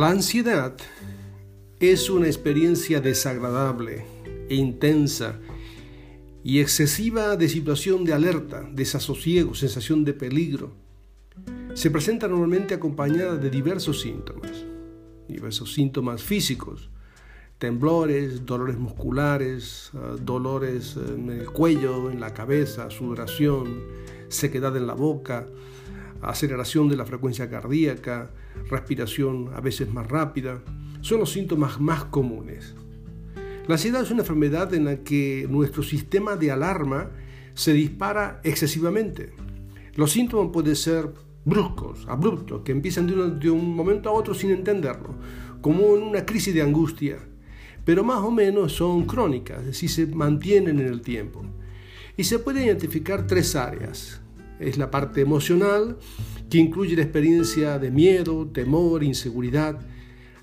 La ansiedad es una experiencia desagradable e intensa y excesiva de situación de alerta, desasosiego, sensación de peligro. Se presenta normalmente acompañada de diversos síntomas, diversos síntomas físicos, temblores, dolores musculares, ah, dolores en el cuello, en la cabeza, sudoración, sequedad en la boca, aceleración de la frecuencia cardíaca, respiración a veces más rápida, son los síntomas más comunes. La ansiedad es una enfermedad en la que nuestro sistema de alarma se dispara excesivamente. Los síntomas pueden ser bruscos, abruptos, que empiezan de un, momento a otro sin entenderlo, como en una crisis de angustia, pero más o menos son crónicas, es decir, se mantienen en el tiempo. Y se pueden identificar tres áreas. Es la parte emocional, que incluye la experiencia de miedo, temor, inseguridad,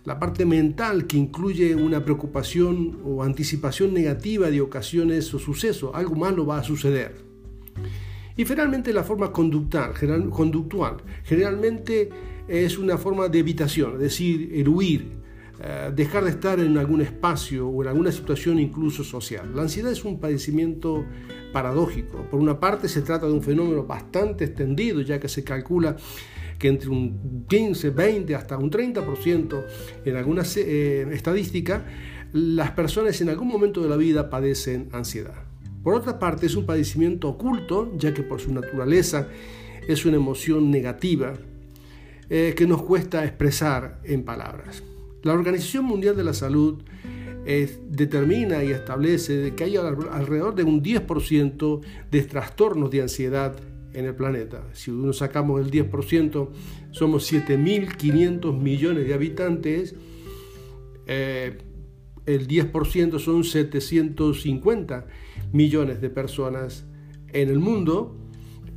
la parte mental que incluye una preocupación o anticipación negativa de ocasiones o sucesos, algo malo va a suceder. Y finalmente la forma conductual, generalmente es una forma de evitación, es decir, el huir, eh, dejar de estar en algún espacio o en alguna situación incluso social. La ansiedad es un padecimiento paradójico. Por una parte se trata de un fenómeno bastante extendido, ya que se calcula que entre un 15, 20 hasta un 30% en algunas eh, estadísticas, las personas en algún momento de la vida padecen ansiedad. Por otra parte, es un padecimiento oculto, ya que por su naturaleza es una emoción negativa eh, que nos cuesta expresar en palabras. La Organización Mundial de la Salud eh, determina y establece que hay alrededor de un 10% de trastornos de ansiedad en el planeta. Si uno sacamos el 10%, somos 7.500 millones de habitantes, eh, el 10% son 750 millones de personas en el mundo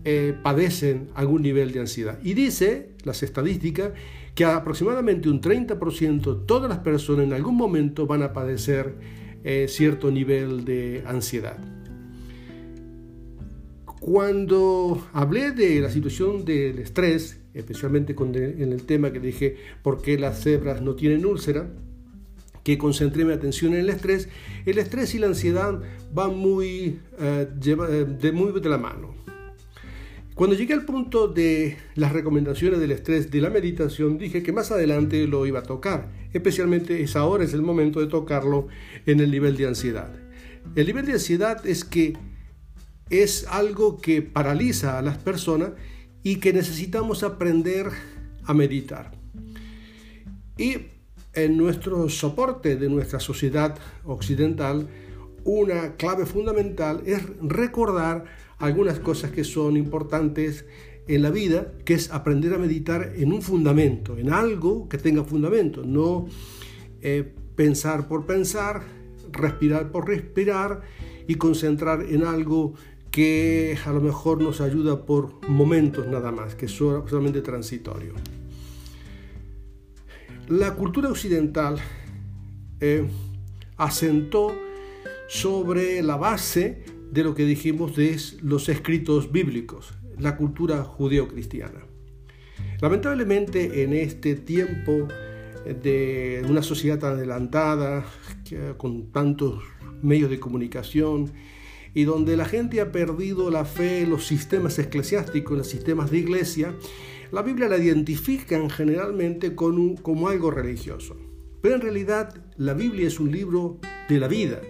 eh, padecen algún nivel de ansiedad. Y dice las estadísticas que aproximadamente un 30% todas las personas en algún momento van a padecer eh, cierto nivel de ansiedad. Cuando hablé de la situación del estrés, especialmente en el tema que dije por qué las cebras no tienen úlcera, que concentré mi atención en el estrés, el estrés y la ansiedad van muy, eh, eh, de, muy de la mano. Cuando llegué al punto de las recomendaciones del estrés de la meditación, dije que más adelante lo iba a tocar, especialmente es ahora es el momento de tocarlo en el nivel de ansiedad. El nivel de ansiedad es que es algo que paraliza a las personas y que necesitamos aprender a meditar. Y en nuestro soporte de nuestra sociedad occidental, una clave fundamental es recordar algunas cosas que son importantes en la vida, que es aprender a meditar en un fundamento, en algo que tenga fundamento, no eh, pensar por pensar, respirar por respirar y concentrar en algo que a lo mejor nos ayuda por momentos nada más, que es solamente transitorio. La cultura occidental eh, asentó sobre la base de lo que dijimos de los escritos bíblicos, la cultura judeo-cristiana. Lamentablemente en este tiempo de una sociedad tan adelantada, con tantos medios de comunicación, y donde la gente ha perdido la fe en los sistemas eclesiásticos, en los sistemas de iglesia, la Biblia la identifican generalmente con como algo religioso. Pero en realidad la Biblia es un libro de la vida.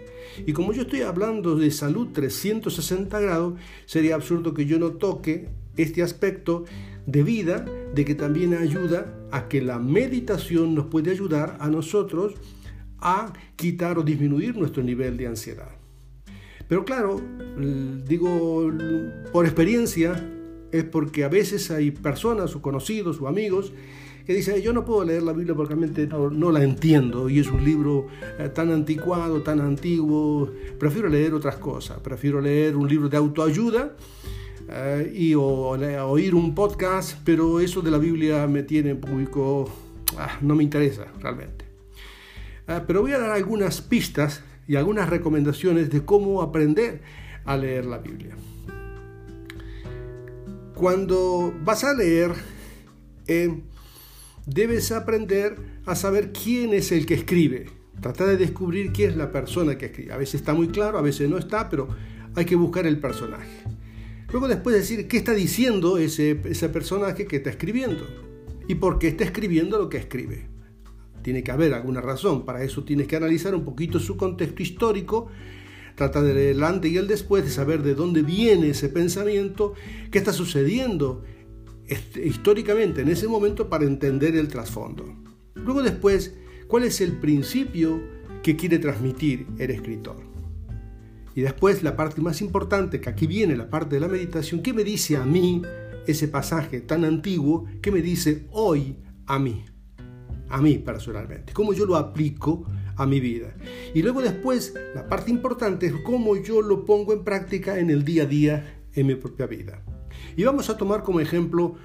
Y como yo estoy hablando de salud 360 grados, sería absurdo que yo no toque este aspecto de vida, de que también ayuda a que la meditación nos puede ayudar a nosotros a quitar o disminuir nuestro nivel de ansiedad. Pero claro, digo por experiencia, es porque a veces hay personas o conocidos o amigos que dicen, yo no puedo leer la Biblia porque realmente no, la entiendo y es un libro eh, tan anticuado, tan antiguo, prefiero leer otras cosas, prefiero leer un libro de autoayuda eh, y o, oír un podcast, pero eso de la Biblia me tiene en público, ah, no me interesa realmente. Ah, pero voy a dar algunas pistas y algunas recomendaciones de cómo aprender a leer la Biblia. Cuando vas a leer, eh, debes aprender a saber quién es el que escribe. Tratar de descubrir quién es la persona que escribe. A veces está muy claro, a veces no está, pero hay que buscar el personaje. Luego después decir qué está diciendo ese, personaje que está escribiendo y por qué está escribiendo lo que escribe. Tiene que haber alguna razón, para eso tienes que analizar un poquito su contexto histórico, tratar de el antes y el después, de saber de dónde viene ese pensamiento, qué está sucediendo históricamente en ese momento para entender el trasfondo. Luego después, cuál es el principio que quiere transmitir el escritor. Y después la parte más importante, que aquí viene la parte de la meditación, ¿qué me dice a mí ese pasaje tan antiguo? ¿Qué me dice hoy a mí? A mí personalmente. ¿Cómo yo lo aplico a mi vida? Y luego después, la parte importante es cómo yo lo pongo en práctica en el día a día en mi propia vida. Y vamos a tomar como ejemplo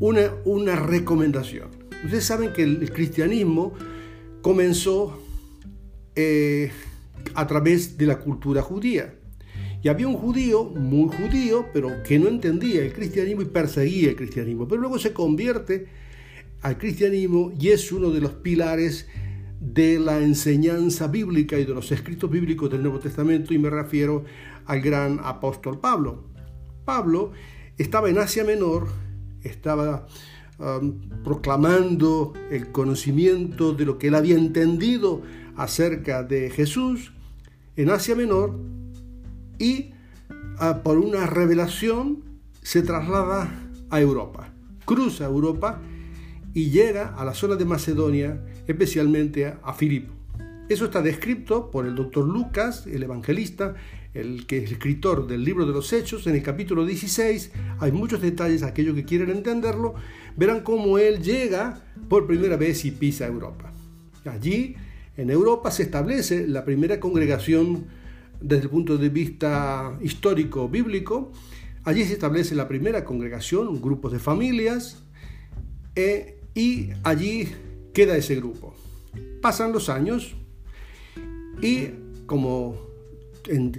una, una recomendación. Ustedes saben que el, cristianismo comenzó eh, a través de la cultura judía. Y había un judío, muy judío, pero que no entendía el cristianismo y perseguía el cristianismo. Pero luego se convierte al cristianismo y es uno de los pilares de la enseñanza bíblica y de los escritos bíblicos del Nuevo Testamento y me refiero al gran apóstol Pablo. Pablo estaba en Asia Menor, estaba um, proclamando el conocimiento de lo que él había entendido acerca de Jesús en Asia Menor y uh, por una revelación se traslada a Europa, cruza Europa y llega a la zona de Macedonia, especialmente a Filipo. Eso está descrito por el doctor Lucas, el evangelista, el que es escritor del libro de los Hechos, en el capítulo 16. Hay muchos detalles, aquellos que quieren entenderlo, verán cómo él llega por primera vez y pisa Europa. Allí, en Europa, se establece la primera congregación desde el punto de vista histórico bíblico. Allí se establece la primera congregación, grupos de familias, eh, y allí queda ese grupo. Pasan los años, y como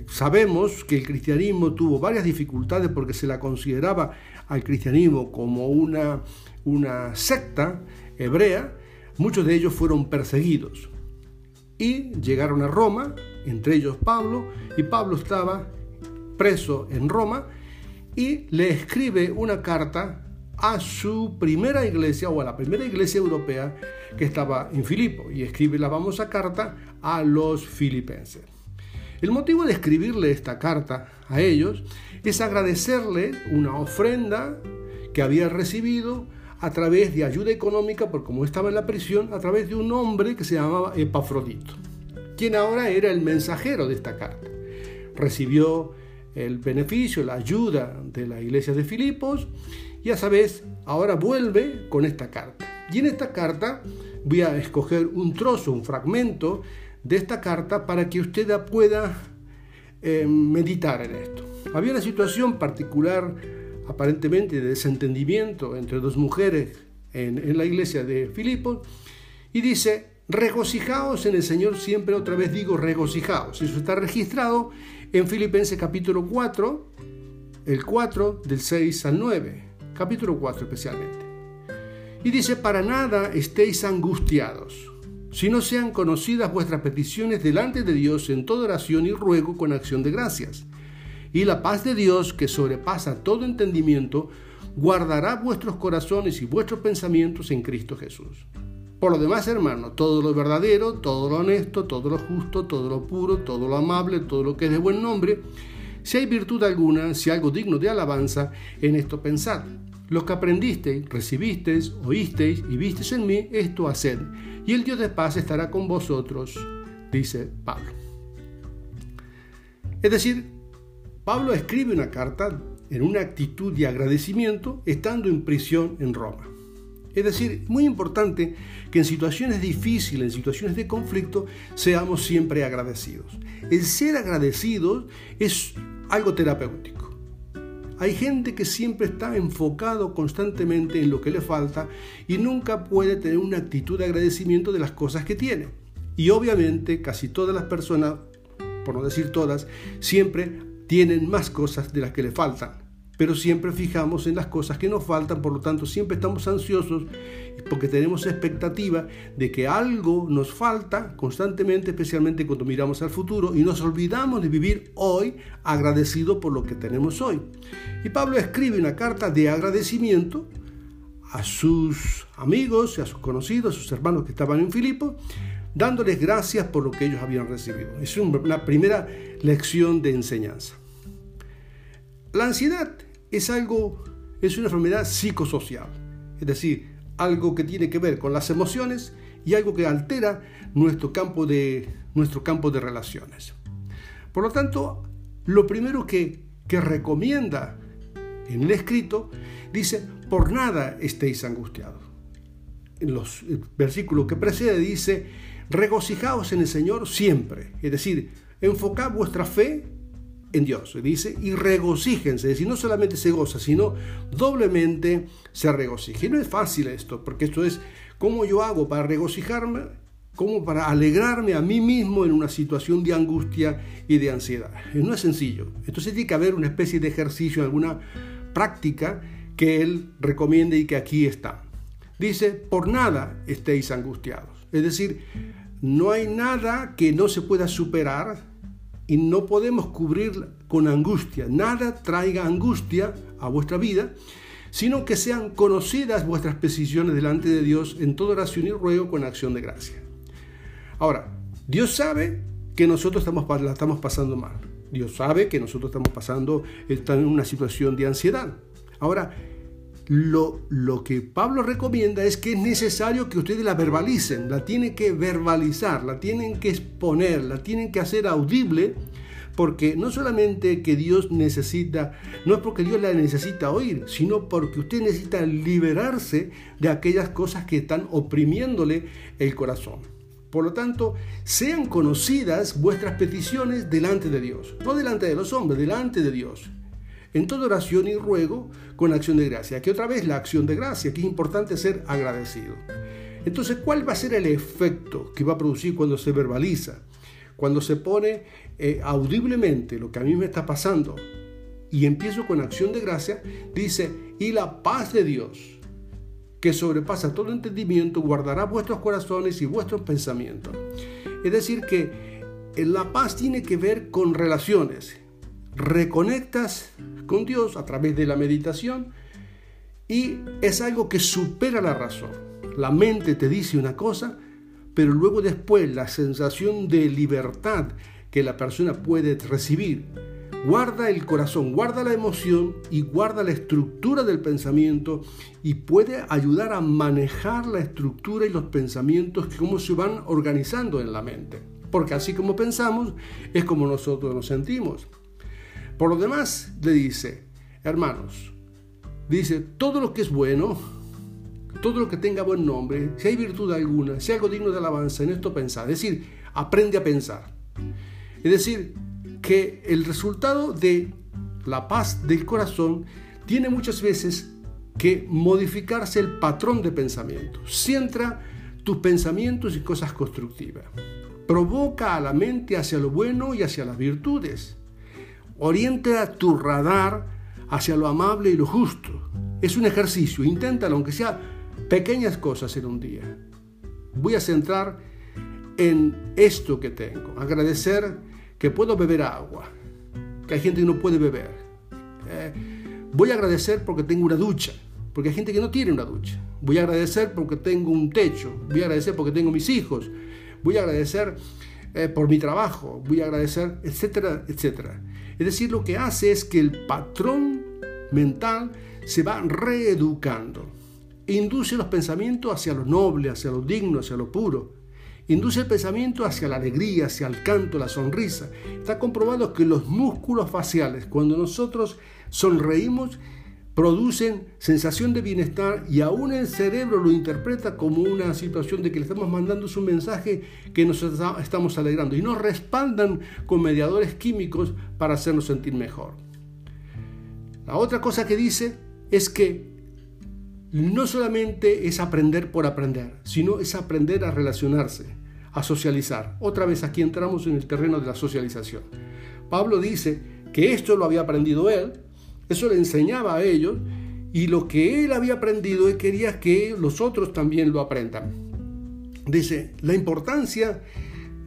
sabemos que el cristianismo tuvo varias dificultades porque se la consideraba al cristianismo como una, una secta hebrea, muchos de ellos fueron perseguidos. Y llegaron a Roma, entre ellos Pablo, y Pablo estaba preso en Roma y le escribe una carta a su primera iglesia o a la primera iglesia europea que estaba en Filipo. Y escribe la famosa carta a los filipenses. El motivo de escribirle esta carta a ellos es agradecerle una ofrenda que había recibido a través de ayuda económica, por como estaba en la prisión, a través de un hombre que se llamaba Epafrodito, quien ahora era el mensajero de esta carta. Recibió el beneficio, la ayuda de la iglesia de Filipos y a vez ahora vuelve con esta carta. Y en esta carta voy a escoger un trozo, un fragmento de esta carta para que usted pueda eh, meditar en esto. Había una situación particular, aparentemente de desentendimiento entre dos mujeres en, la iglesia de Filipos y dice, regocijaos en el Señor siempre, otra vez digo regocijaos. Eso está registrado en Filipenses capítulo 4, el 4 del 6 al 9 capítulo 4 especialmente. Y dice, para nada estéis angustiados, si no sean conocidas vuestras peticiones delante de Dios en toda oración y ruego con acción de gracias. Y la paz de Dios, que sobrepasa todo entendimiento, guardará vuestros corazones y vuestros pensamientos en Cristo Jesús. Por lo demás, hermano, todo lo verdadero, todo lo honesto, todo lo justo, todo lo puro, todo lo amable, todo lo que es de buen nombre, si hay virtud alguna, si algo digno de alabanza, en esto pensad. Lo que aprendisteis, recibisteis, oísteis y visteis en mí, esto haced, y el Dios de paz estará con vosotros, dice Pablo. Es decir, Pablo escribe una carta en una actitud de agradecimiento estando en prisión en Roma. Es decir, muy importante que en situaciones difíciles, en situaciones de conflicto, seamos siempre agradecidos. El ser agradecidos es algo terapéutico. Hay gente que siempre está enfocado constantemente en lo que le falta y nunca puede tener una actitud de agradecimiento de las cosas que tiene. Y obviamente casi todas las personas, por no decir todas, siempre tienen más cosas de las que le faltan. Pero siempre fijamos en las cosas que nos faltan, por lo tanto siempre estamos ansiosos porque tenemos expectativa de que algo nos falta constantemente, especialmente cuando miramos al futuro y nos olvidamos de vivir hoy agradecido por lo que tenemos hoy. Y Pablo escribe una carta de agradecimiento a sus amigos, a sus conocidos, a sus hermanos que estaban en Filipo, dándoles gracias por lo que ellos habían recibido. Es una primera lección de enseñanza. La ansiedad es algo, es una enfermedad psicosocial, es decir, algo que tiene que ver con las emociones y algo que altera nuestro campo de, nuestro campo de relaciones. Por lo tanto, lo primero que, que recomienda en el escrito dice, por nada estéis angustiados. En los versículos que precede dice, regocijaos en el Señor siempre. Es decir, enfocad vuestra fe en Dios. Dice, y regocíjense, es no solamente se goza, sino doblemente se regocija. No es fácil esto, porque esto es cómo yo hago para regocijarme, como para alegrarme a mí mismo en una situación de angustia y de ansiedad. No es sencillo. Entonces tiene que haber una especie de ejercicio, alguna práctica que él recomiende y que aquí está. Dice, por nada estéis angustiados. Es decir, no hay nada que no se pueda superar y no podemos cubrir con angustia. Nada traiga angustia a vuestra vida, sino que sean conocidas vuestras peticiones delante de Dios en toda oración y ruego con acción de gracia. Ahora, Dios sabe que nosotros estamos, la estamos pasando mal. Dios sabe que nosotros estamos pasando, están en una situación de ansiedad. Ahora, lo, que Pablo recomienda es que es necesario que ustedes la verbalicen, la tienen que verbalizar, la tienen que exponer, la tienen que hacer audible, porque no solamente que Dios necesita, no es porque Dios la necesita oír, sino porque usted necesita liberarse de aquellas cosas que están oprimiéndole el corazón. Por lo tanto, sean conocidas vuestras peticiones delante de Dios, no delante de los hombres, delante de Dios en toda oración y ruego con acción de gracia. Aquí otra vez la acción de gracia, que es importante ser agradecido. Entonces, ¿cuál va a ser el efecto que va a producir cuando se verbaliza? Cuando se pone eh, audiblemente lo que a mí me está pasando y empiezo con acción de gracia, dice, y la paz de Dios, que sobrepasa todo entendimiento, guardará vuestros corazones y vuestros pensamientos. Es decir, que la paz tiene que ver con relaciones, reconectas con Dios a través de la meditación y es algo que supera la razón. La mente te dice una cosa, pero luego después la sensación de libertad que la persona puede recibir guarda el corazón, guarda la emoción y guarda la estructura del pensamiento y puede ayudar a manejar la estructura y los pensamientos, cómo se van organizando en la mente. Porque así como pensamos, es como nosotros nos sentimos. Por lo demás, le dice, hermanos, dice, todo lo que es bueno, todo lo que tenga buen nombre, si hay virtud alguna, si algo digno de alabanza, en esto pensar. Es decir, aprende a pensar. Es decir, que el resultado de la paz del corazón tiene muchas veces que modificarse el patrón de pensamiento. Centra tus pensamientos y cosas constructivas. Provoca a la mente hacia lo bueno y hacia las virtudes. Orienta tu radar hacia lo amable y lo justo. Es un ejercicio, inténtalo, aunque sea pequeñas cosas en un día. Voy a centrar en esto que tengo. Agradecer que puedo beber agua, que hay gente que no puede beber. Eh, voy a agradecer porque tengo una ducha, porque hay gente que no tiene una ducha. Voy a agradecer porque tengo un techo. Voy a agradecer porque tengo mis hijos. Voy a agradecer eh, por mi trabajo. Voy a agradecer, etcétera, etcétera. Es decir, lo que hace es que el patrón mental se va reeducando. Induce los pensamientos hacia lo noble, hacia lo digno, hacia lo puro. Induce el pensamiento hacia la alegría, hacia el canto, la sonrisa. Está comprobado que los músculos faciales, cuando nosotros sonreímos, producen sensación de bienestar y aún el cerebro lo interpreta como una situación de que le estamos mandando un mensaje que nos estamos alegrando y nos respaldan con mediadores químicos para hacernos sentir mejor. La otra cosa que dice es que no solamente es aprender por aprender, sino es aprender a relacionarse, a socializar. Otra vez aquí entramos en el terreno de la socialización. Pablo dice que esto lo había aprendido él, Eso le enseñaba a ellos y lo que él había aprendido, él quería que los otros también lo aprendan. Dice, la importancia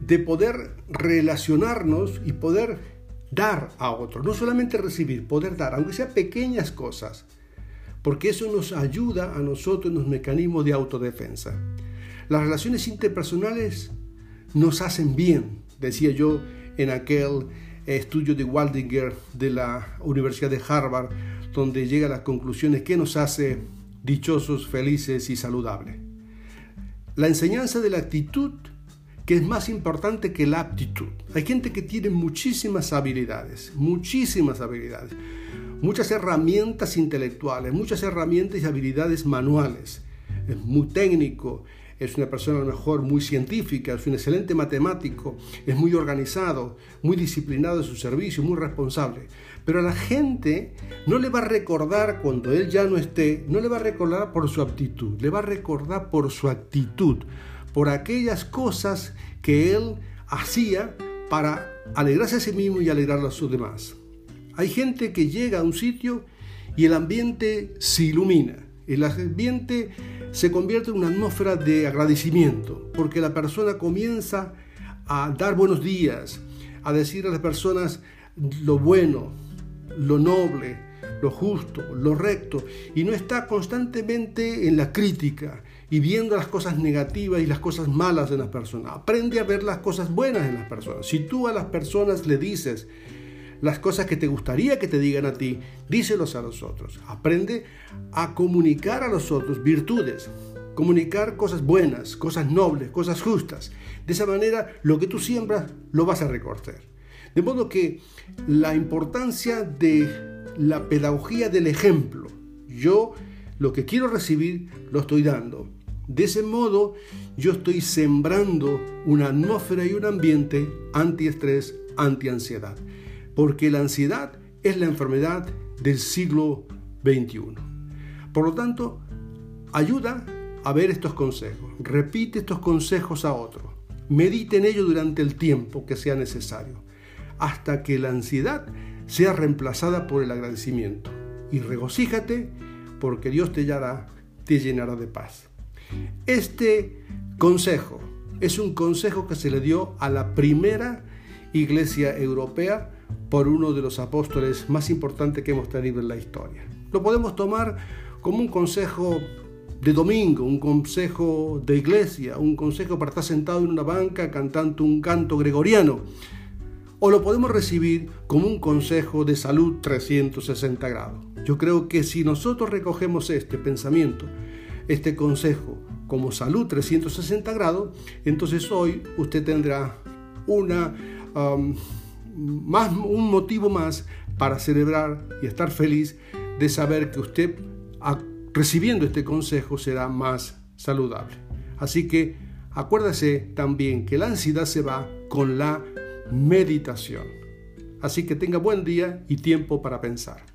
de poder relacionarnos y poder dar a otros, no solamente recibir, poder dar, aunque sean pequeñas cosas, porque eso nos ayuda a nosotros en los mecanismos de autodefensa. Las relaciones interpersonales nos hacen bien, decía yo en aquel estudio de Waldinger de la Universidad de Harvard, donde llega a las conclusiones que nos hace dichosos, felices y saludables. La enseñanza de la actitud que es más importante que la aptitud. Hay gente que tiene muchísimas habilidades, muchísimas habilidades, muchas herramientas intelectuales, muchas herramientas y habilidades manuales. Es muy técnico, es una persona a lo mejor muy científica, es un excelente matemático, es muy organizado, muy disciplinado en su servicio, muy responsable. Pero a la gente no le va a recordar cuando él ya no esté, no le va a recordar por su aptitud, le va a recordar por su actitud, por aquellas cosas que él hacía para alegrarse a sí mismo y alegrar a los demás. Hay gente que llega a un sitio y el ambiente se ilumina, el ambiente se convierte en una atmósfera de agradecimiento, porque la persona comienza a dar buenos días, a decir a las personas lo bueno, lo noble, lo justo, lo recto, y no está constantemente en la crítica y viendo las cosas negativas y las cosas malas de las personas. Aprende a ver las cosas buenas en las personas. Si tú a las personas le dices las cosas que te gustaría que te digan a ti, díselos a los otros. Aprende a comunicar a los otros virtudes, comunicar cosas buenas, cosas nobles, cosas justas. De esa manera, lo que tú siembras lo vas a recortar. De modo que la importancia de la pedagogía del ejemplo, yo lo que quiero recibir lo estoy dando. De ese modo, yo estoy sembrando una atmósfera y un ambiente antiestrés, antiansiedad porque la ansiedad es la enfermedad del siglo XXI. Por lo tanto, ayuda a ver estos consejos, repite estos consejos a otros, medite en ello durante el tiempo que sea necesario, hasta que la ansiedad sea reemplazada por el agradecimiento. Y regocíjate porque Dios te llenará, te llenará de paz. Este consejo es un consejo que se le dio a la primera iglesia europea por uno de los apóstoles más importantes que hemos tenido en la historia. Lo podemos tomar como un consejo de domingo, un consejo de iglesia, un consejo para estar sentado en una banca cantando un canto gregoriano. O lo podemos recibir como un consejo de salud 360 grados. Yo creo que si nosotros recogemos este pensamiento, este consejo como salud 360 grados, entonces hoy usted tendrá una um, más, un motivo más para celebrar y estar feliz de saber que usted recibiendo este consejo será más saludable. Así que acuérdese también que la ansiedad se va con la meditación. Así que tenga buen día y tiempo para pensar.